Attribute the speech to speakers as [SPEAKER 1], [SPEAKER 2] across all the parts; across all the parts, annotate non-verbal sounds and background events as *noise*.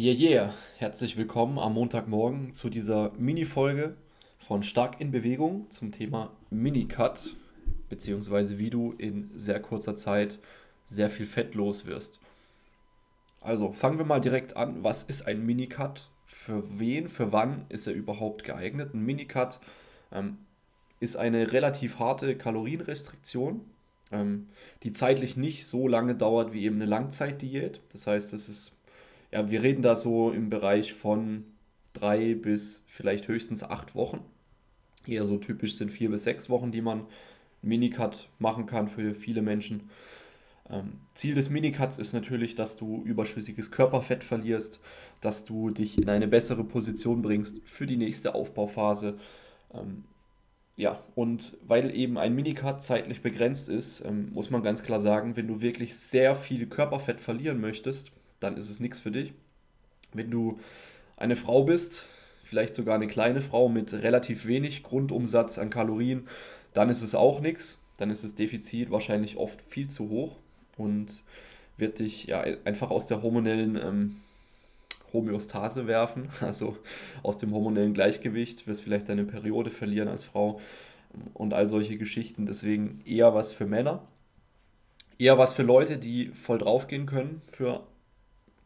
[SPEAKER 1] Yeah, yeah, herzlich willkommen am Montagmorgen zu dieser Mini-Folge von Stark in Bewegung zum Thema Minicut, beziehungsweise wie du in sehr kurzer Zeit sehr viel Fett los wirst. Also fangen wir mal direkt an. Was ist ein Minicut? Für wen, für wann ist er überhaupt geeignet? Ein Minicut ähm, ist eine relativ harte Kalorienrestriktion, ähm, die zeitlich nicht so lange dauert wie eben eine Langzeitdiät. Das heißt, es ist ja, wir reden da so im Bereich von drei bis vielleicht höchstens acht Wochen. Eher so typisch sind vier bis sechs Wochen, die man Minicut machen kann für viele Menschen. Ähm, Ziel des Minicuts ist natürlich, dass du überschüssiges Körperfett verlierst, dass du dich in eine bessere Position bringst für die nächste Aufbauphase. Ähm, ja, und weil eben ein Minicut zeitlich begrenzt ist, ähm, muss man ganz klar sagen, wenn du wirklich sehr viel Körperfett verlieren möchtest, dann ist es nichts für dich. Wenn du eine Frau bist, vielleicht sogar eine kleine Frau mit relativ wenig Grundumsatz an Kalorien, dann ist es auch nichts. Dann ist das Defizit wahrscheinlich oft viel zu hoch und wird dich ja einfach aus der hormonellen ähm, Homöostase werfen, *laughs* also aus dem hormonellen Gleichgewicht, wirst vielleicht deine Periode verlieren als Frau und all solche Geschichten. Deswegen eher was für Männer, eher was für Leute, die voll draufgehen können für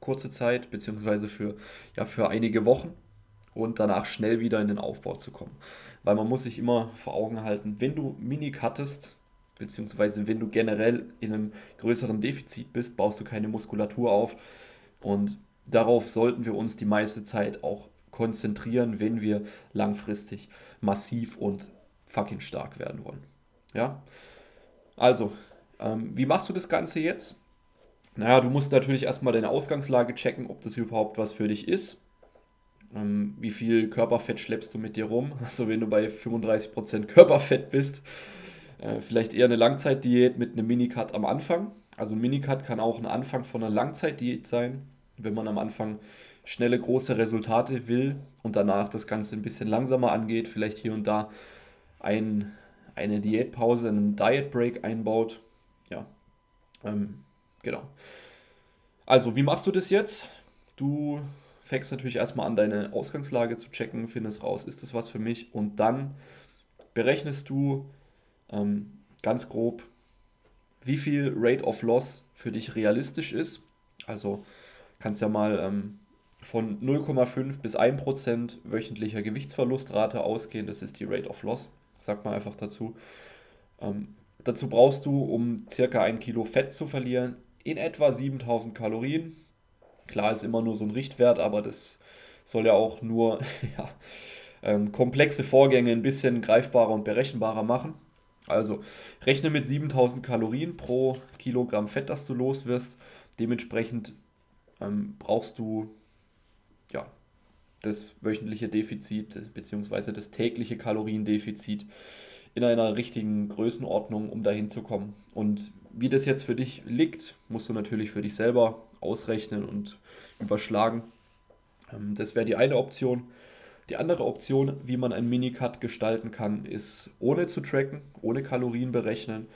[SPEAKER 1] kurze Zeit, beziehungsweise für, ja, für einige Wochen und danach schnell wieder in den Aufbau zu kommen. Weil man muss sich immer vor Augen halten, wenn du Mini cuttest, beziehungsweise wenn du generell in einem größeren Defizit bist, baust du keine Muskulatur auf und darauf sollten wir uns die meiste Zeit auch konzentrieren, wenn wir langfristig massiv und fucking stark werden wollen. Ja? Also, ähm, wie machst du das Ganze jetzt? Naja, du musst natürlich erstmal deine Ausgangslage checken, ob das überhaupt was für dich ist. Ähm, wie viel Körperfett schleppst du mit dir rum? *laughs* Also wenn du bei 35% Körperfett bist, äh, vielleicht eher eine Langzeitdiät mit einem Minicut am Anfang. Also ein Minicut kann auch ein Anfang von einer Langzeitdiät sein, wenn man am Anfang schnelle, große Resultate will und danach das Ganze ein bisschen langsamer angeht, vielleicht hier und da ein, eine Diätpause, einen Diet Break einbaut. Ja, ähm, Genau. Also, wie machst du das jetzt? Du fängst natürlich erstmal an, deine Ausgangslage zu checken, findest raus, ist das was für mich? Und dann berechnest du ähm, ganz grob, wie viel Rate of Loss für dich realistisch ist. Also kannst ja mal ähm, von 0,5 bis 1% wöchentlicher Gewichtsverlustrate ausgehen. Das ist die Rate of Loss, sagt man einfach dazu. Ähm, dazu brauchst du, um circa ein Kilo Fett zu verlieren, in etwa 7000 Kalorien. Klar ist immer nur so ein Richtwert, aber das soll ja auch nur *laughs* ja, ähm, komplexe Vorgänge ein bisschen greifbarer und berechenbarer machen. Also rechne mit 7000 Kalorien pro Kilogramm Fett, das du los wirst. Dementsprechend ähm, brauchst du ja, das wöchentliche Defizit bzw. das tägliche Kaloriendefizit in einer richtigen Größenordnung, um dahin zu kommen. Und wie das jetzt für dich liegt, musst du natürlich für dich selber ausrechnen und überschlagen. Ähm, das wäre die eine Option. Die andere Option, wie man einen Minicut gestalten kann, ist ohne zu tracken, ohne Kalorien berechnen.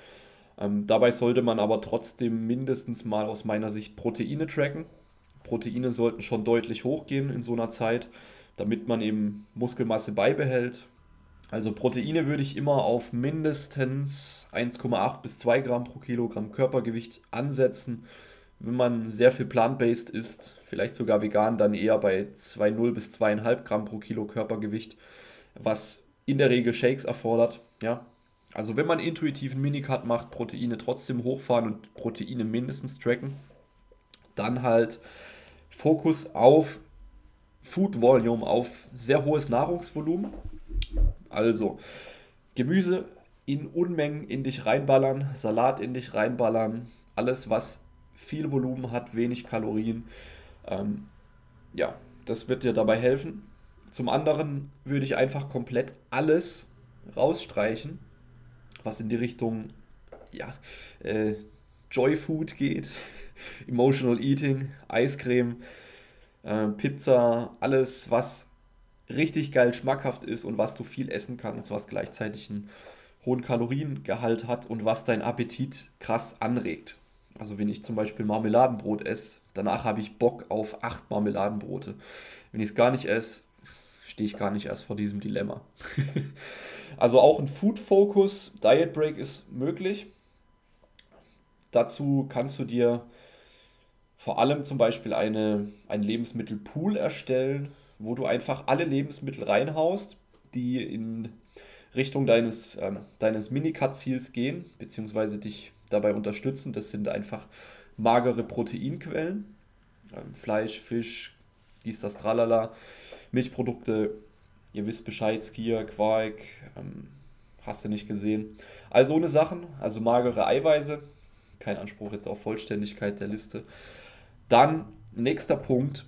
[SPEAKER 1] Ähm, dabei sollte man aber trotzdem mindestens mal aus meiner Sicht Proteine tracken. Proteine sollten schon deutlich hochgehen in so einer Zeit, damit man eben Muskelmasse beibehält, also Proteine würde ich immer auf mindestens 1,8 bis 2 Gramm pro Kilogramm Körpergewicht ansetzen. Wenn man sehr viel plant-based isst, vielleicht sogar vegan, dann eher bei 2,0 bis 2,5 Gramm pro Kilo Körpergewicht, was in der Regel Shakes erfordert. Ja? Also wenn man intuitiv einen Minicut macht, Proteine trotzdem hochfahren und Proteine mindestens tracken, dann halt Fokus auf Food Volume, auf sehr hohes Nahrungsvolumen also, Gemüse in Unmengen in dich reinballern, Salat in dich reinballern, alles, was viel Volumen hat, wenig Kalorien. Ähm, ja, das wird dir dabei helfen. Zum anderen würde ich einfach komplett alles rausstreichen, was in die Richtung ja, äh, Joy Food geht, *laughs* Emotional Eating, Eiscreme, äh, Pizza, alles, was richtig geil schmackhaft ist und was du viel essen kannst, was gleichzeitig einen hohen Kaloriengehalt hat und was deinen Appetit krass anregt. Also wenn ich zum Beispiel Marmeladenbrot esse, danach habe ich Bock auf acht Marmeladenbrote. Wenn ich es gar nicht esse, stehe ich gar nicht erst vor diesem Dilemma. *laughs* also auch ein Food Focus Diet Break ist möglich. Dazu kannst du dir vor allem zum Beispiel eine, einen Lebensmittelpool erstellen, wo du einfach alle Lebensmittel reinhaust, die in Richtung deines, ähm, deines Minicut-Ziels gehen, beziehungsweise dich dabei unterstützen. Das sind einfach magere Proteinquellen. Ähm, Fleisch, Fisch, dies, das, tralala. Milchprodukte, ihr wisst Bescheid, Skier, Quark, ähm, hast du nicht gesehen. Also ohne Sachen, also magere Eiweiße. Kein Anspruch jetzt auf Vollständigkeit der Liste. Dann nächster Punkt,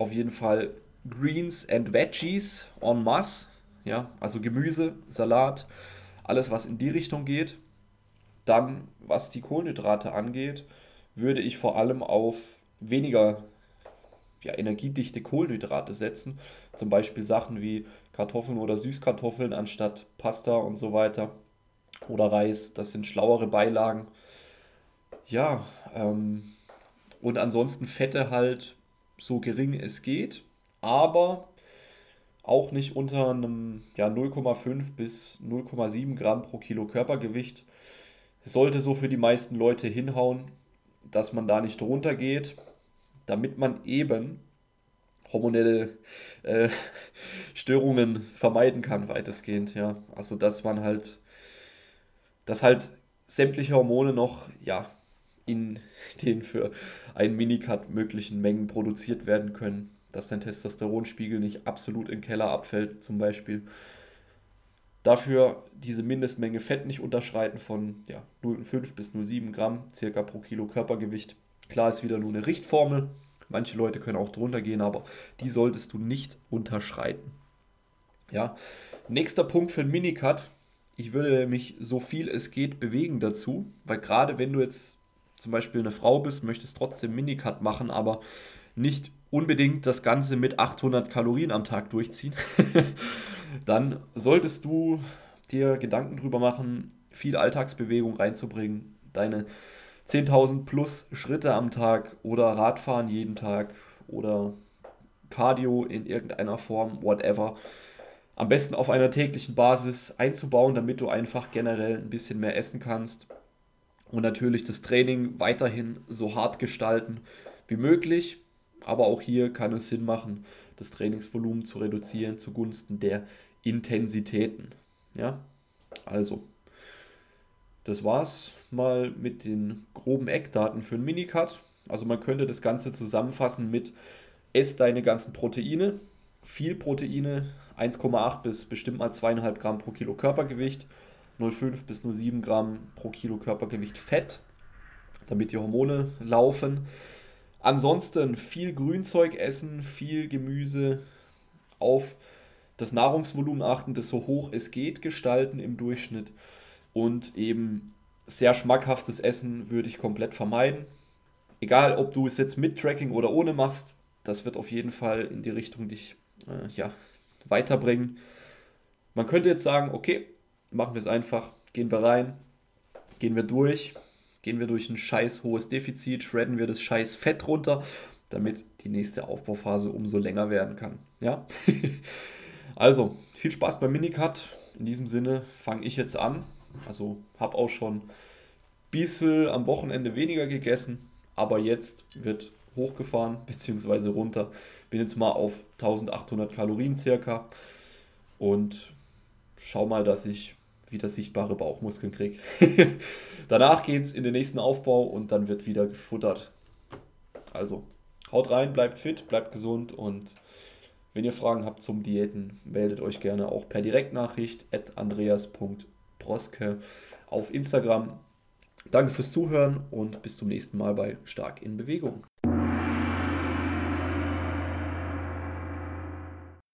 [SPEAKER 1] auf jeden Fall Greens and Veggies en masse. Ja, also Gemüse, Salat, alles was in die Richtung geht. Dann, was die Kohlenhydrate angeht, würde ich vor allem auf weniger ja, energiedichte Kohlenhydrate setzen. Zum Beispiel Sachen wie Kartoffeln oder Süßkartoffeln anstatt Pasta und so weiter. Oder Reis, das sind schlauere Beilagen. Ja, ähm, und ansonsten Fette halt so gering es geht, aber auch nicht unter einem ja, 0,5 bis 0,7 Gramm pro Kilo Körpergewicht. Sollte so für die meisten Leute hinhauen, dass man da nicht drunter geht damit man eben hormonelle äh, *laughs* Störungen vermeiden kann, weitestgehend, ja. Also dass man halt, dass halt sämtliche Hormone noch, ja, in den für einen Minicut möglichen Mengen produziert werden können, dass dein Testosteronspiegel nicht absolut in den Keller abfällt, zum Beispiel. Dafür diese Mindestmenge Fett nicht unterschreiten von ja, 0,5 bis 0,7 Gramm circa pro Kilo Körpergewicht. Klar ist wieder nur eine Richtformel. Manche Leute können auch drunter gehen, aber die solltest du nicht unterschreiten. Ja. Nächster Punkt für einen Minicut. Ich würde mich so viel es geht bewegen dazu, weil gerade wenn du jetzt zum Beispiel eine Frau bist, möchtest trotzdem Minicut machen, aber nicht unbedingt das Ganze mit 800 Kalorien am Tag durchziehen, *laughs* dann solltest du dir Gedanken drüber machen, viel Alltagsbewegung reinzubringen, deine 10.000 plus Schritte am Tag oder Radfahren jeden Tag oder Cardio in irgendeiner Form, whatever. Am besten auf einer täglichen Basis einzubauen, damit du einfach generell ein bisschen mehr essen kannst. Und natürlich das Training weiterhin so hart gestalten wie möglich. Aber auch hier kann es Sinn machen, das Trainingsvolumen zu reduzieren zugunsten der Intensitäten. Ja, also, das war's mal mit den groben Eckdaten für einen Minicut. Also man könnte das Ganze zusammenfassen mit ess deine ganzen Proteine, viel Proteine, 1,8 bis bestimmt mal 2,5 Gramm pro Kilo Körpergewicht, 0,5 bis 0,7 Gramm pro Kilo Körpergewicht Fett, damit die Hormone laufen. Ansonsten viel Grünzeug essen, viel Gemüse, auf das Nahrungsvolumen achten, das so hoch es geht gestalten im Durchschnitt und eben sehr schmackhaftes Essen würde ich komplett vermeiden. Egal, ob du es jetzt mit Tracking oder ohne machst, das wird auf jeden Fall in die Richtung dich äh, ja, weiterbringen. Man könnte jetzt sagen, okay, machen wir es einfach, gehen wir rein, gehen wir durch, gehen wir durch ein scheiß hohes Defizit, shredden wir das scheiß Fett runter, damit die nächste Aufbauphase umso länger werden kann. Ja? *laughs* also, viel Spaß beim Minicut. In diesem Sinne fange ich jetzt an. Also habe auch schon ein bisschen am Wochenende weniger gegessen, aber jetzt wird hochgefahren bzw. runter. Bin jetzt mal auf 1800 Kalorien circa und schau mal, dass ich wieder sichtbare Bauchmuskeln kriege. *laughs* Danach geht es in den nächsten Aufbau und dann wird wieder gefuttert. Also haut rein, bleibt fit, bleibt gesund und wenn ihr Fragen habt zum Diäten, meldet euch gerne auch per Direktnachricht at andreas.de Broske auf Instagram. Danke fürs Zuhören und bis zum nächsten Mal bei Stark in Bewegung.